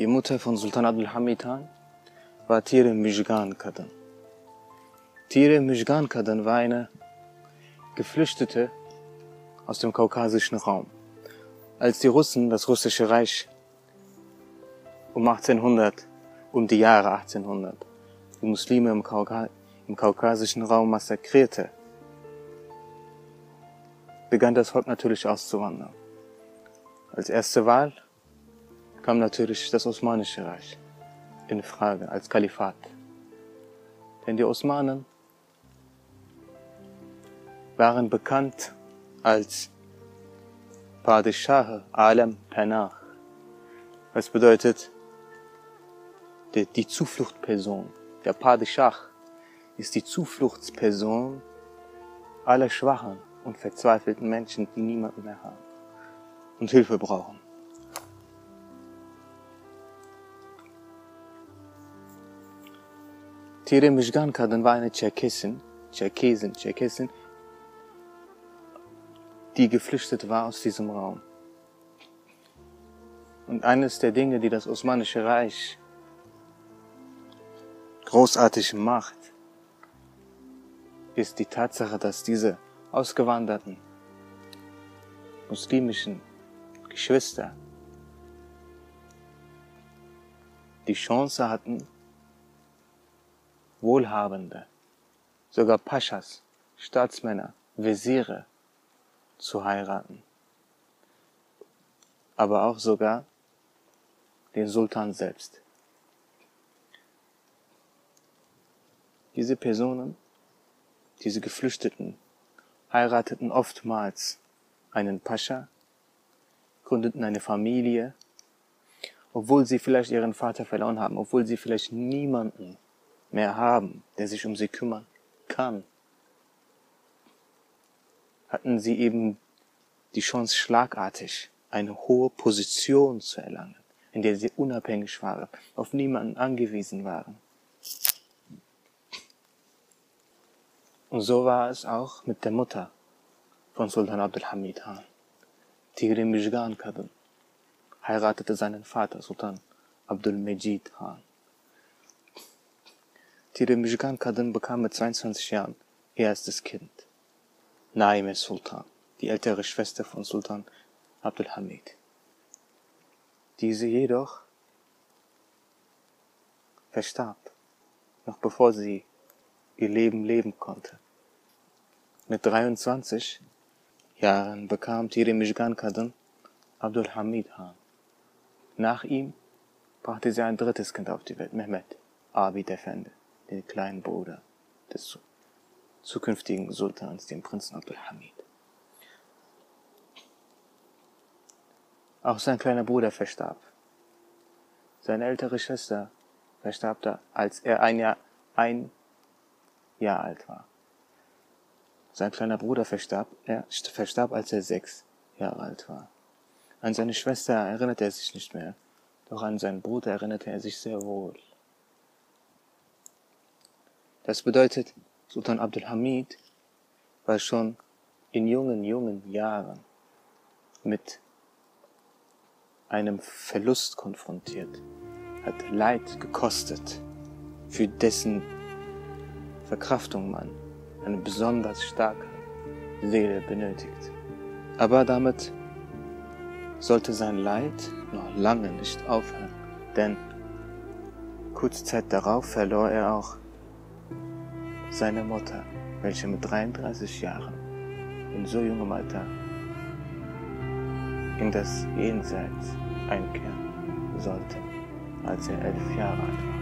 Die Mutter von Sultan Abdul Hamid Han war Tire Müjgan Kadın. Tire Müjgan Kadın war eine Geflüchtete aus dem kaukasischen Raum. Als die Russen das russische Reich um 1800, um die Jahre 1800, die Muslime im, Kauka im kaukasischen Raum massakrierte, begann das Volk natürlich auszuwandern. Als erste Wahl kam natürlich das Osmanische Reich in Frage als Kalifat. Denn die Osmanen waren bekannt als Padishah Alam Panah. Was bedeutet die, die Zufluchtperson. Der Padishah ist die Zufluchtsperson aller schwachen und verzweifelten Menschen, die niemanden mehr haben und Hilfe brauchen. Tire Mishgan Kadın war eine Tscherkessin, Tscherkesin, Tscherkessin, die geflüchtet war aus diesem Raum. Und eines der Dinge, die das Osmanische Reich großartig macht, ist die Tatsache, dass diese ausgewanderten muslimischen Geschwister die Chance hatten, Wohlhabende, sogar Paschas, Staatsmänner, Wesire zu heiraten. Aber auch sogar den Sultan selbst. Diese Personen, diese Geflüchteten, heirateten oftmals einen Pascha, gründeten eine Familie, obwohl sie vielleicht ihren Vater verloren haben, obwohl sie vielleicht niemanden mehr haben, der sich um sie kümmern kann, hatten sie eben die Chance schlagartig eine hohe Position zu erlangen, in der sie unabhängig waren, auf niemanden angewiesen waren. Und so war es auch mit der Mutter von Sultan Abdul Hamid Han. Tigri Mishgan Kadın heiratete seinen Vater Sultan Abdul Mejid Han. Tigri Mishgan Kadın bekam mit 22 Jahren ihr erstes Kind. Naime Sultan, die ältere Schwester von Sultan Abdul Hamid. Diese jedoch verstarb, noch bevor sie ihr Leben leben konnte. Mit 23 Jahren bekam Tiri Mishgan Kadın Abdul Hamid Han. Nach ihm brachte sie ein drittes Kind auf die Welt, Mehmet Abid Efendi, den kleinen Bruder des zukünftigen Sultans, dem Prinzen Abdul Hamid. Auch sein kleiner Bruder verstarb. Seine ältere Schwester verstarb da, als er ein Jahr, ein Jahr alt war. Sein kleiner Bruder verstarb, er verstarb, als er sechs Jahre alt war. An seine Schwester erinnerte er sich nicht mehr, doch an seinen Bruder erinnerte er sich sehr wohl. Das bedeutet, Sultan Abdul Hamid war schon in jungen, jungen Jahren mit einem Verlust konfrontiert, hat Leid gekostet, für dessen Verkraftung man eine besonders starke Seele benötigt. Aber damit sollte sein Leid noch lange nicht aufhören, denn kurze Zeit darauf verlor er auch seine Mutter, welche mit 33 Jahren in so jungem Alter in das Jenseits einkehren sollte, als er elf Jahre alt war.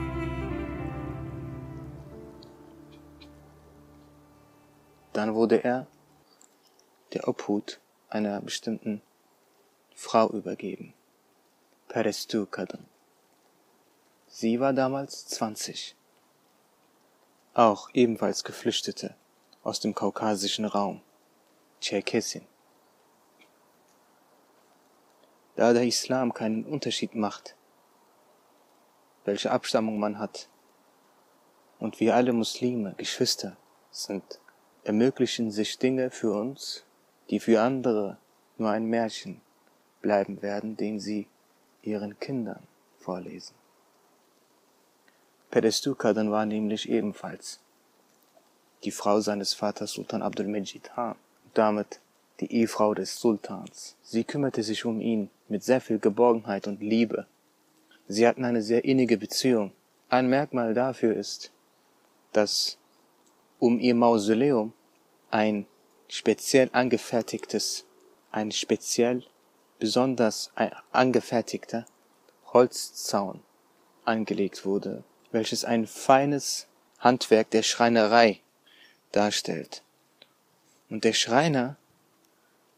Dann wurde er der Obhut einer bestimmten Frau übergeben, Perestu Kadın. Sie war damals 20, auch ebenfalls Geflüchtete aus dem kaukasischen Raum, Tscherkessin. Da der Islam keinen Unterschied macht, welche Abstammung man hat, und wir alle Muslime Geschwister sind, ermöglichen sich Dinge für uns, die für andere nur ein Märchen bleiben werden, den sie ihren Kindern vorlesen. Perestukadan war nämlich ebenfalls die Frau seines Vaters Sultan Khan, damit die Ehefrau des Sultans. Sie kümmerte sich um ihn mit sehr viel Geborgenheit und Liebe. Sie hatten eine sehr innige Beziehung. Ein Merkmal dafür ist, dass um ihr Mausoleum ein speziell angefertigtes, ein speziell besonders angefertigter Holzzaun angelegt wurde, welches ein feines Handwerk der Schreinerei darstellt. Und der Schreiner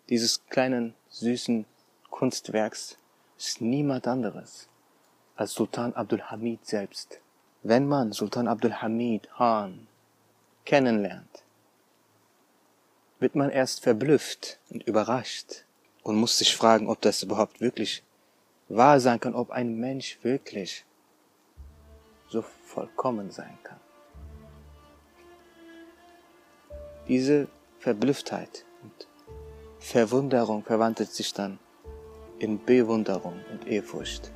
dieses kleinen süßen Kunstwerks ist niemand anderes als Sultan Abdul Hamid selbst. Wenn man Sultan Abdul Hamid Han kennenlernt, wird man erst verblüfft und überrascht und muss sich fragen, ob das überhaupt wirklich wahr sein kann, ob ein Mensch wirklich so vollkommen sein kann. Diese Verblüfftheit und Verwunderung verwandelt sich dann in Bewunderung und Ehrfurcht.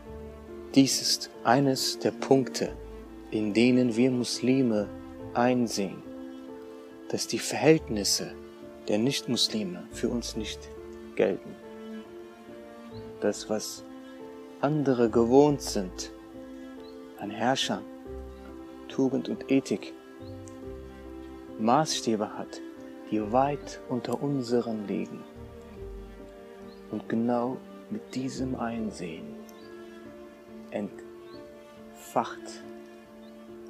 Dies ist eines der Punkte, in denen wir Muslime einsehen, dass die Verhältnisse der Nichtmuslime für uns nicht gelten. Das, was andere gewohnt sind an Herrschern, Tugend und Ethik, Maßstäbe hat, die weit unter unseren liegen. Und genau mit diesem Einsehen entfacht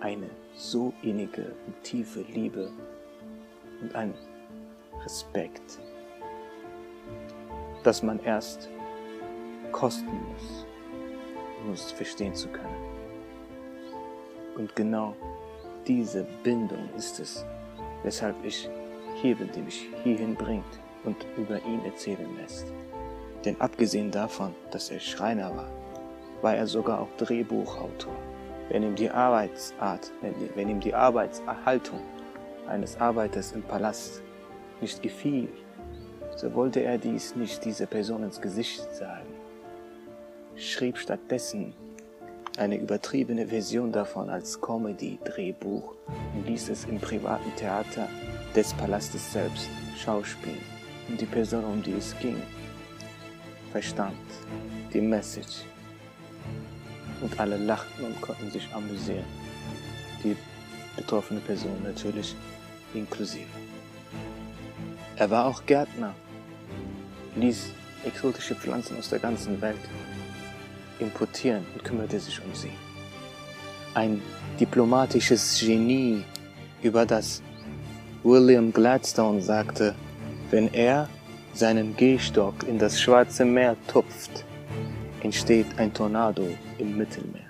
eine so innige und tiefe Liebe und ein Respekt, dass man erst kosten muss, um es verstehen zu können. Und genau diese Bindung ist es, weshalb ich hier bin, der mich hierhin bringt und über ihn erzählen lässt. Denn abgesehen davon, dass er Schreiner war, war er sogar auch Drehbuchautor. Wenn ihm die Arbeitsart, wenn, wenn ihm die Arbeitserhaltung eines Arbeiters im Palast nicht gefiel, so wollte er dies nicht dieser Person ins Gesicht sagen, schrieb stattdessen eine übertriebene Version davon als Comedy-Drehbuch und ließ es im privaten Theater des Palastes selbst schauspielen. Und die Person, um die es ging, verstand die Message. Und alle lachten und konnten sich amüsieren. Die betroffene Person natürlich inklusive. Er war auch Gärtner, ließ exotische Pflanzen aus der ganzen Welt importieren und kümmerte sich um sie. Ein diplomatisches Genie, über das William Gladstone sagte, wenn er seinen Gehstock in das Schwarze Meer tupft, entsteht ein Tornado im Mittelmeer.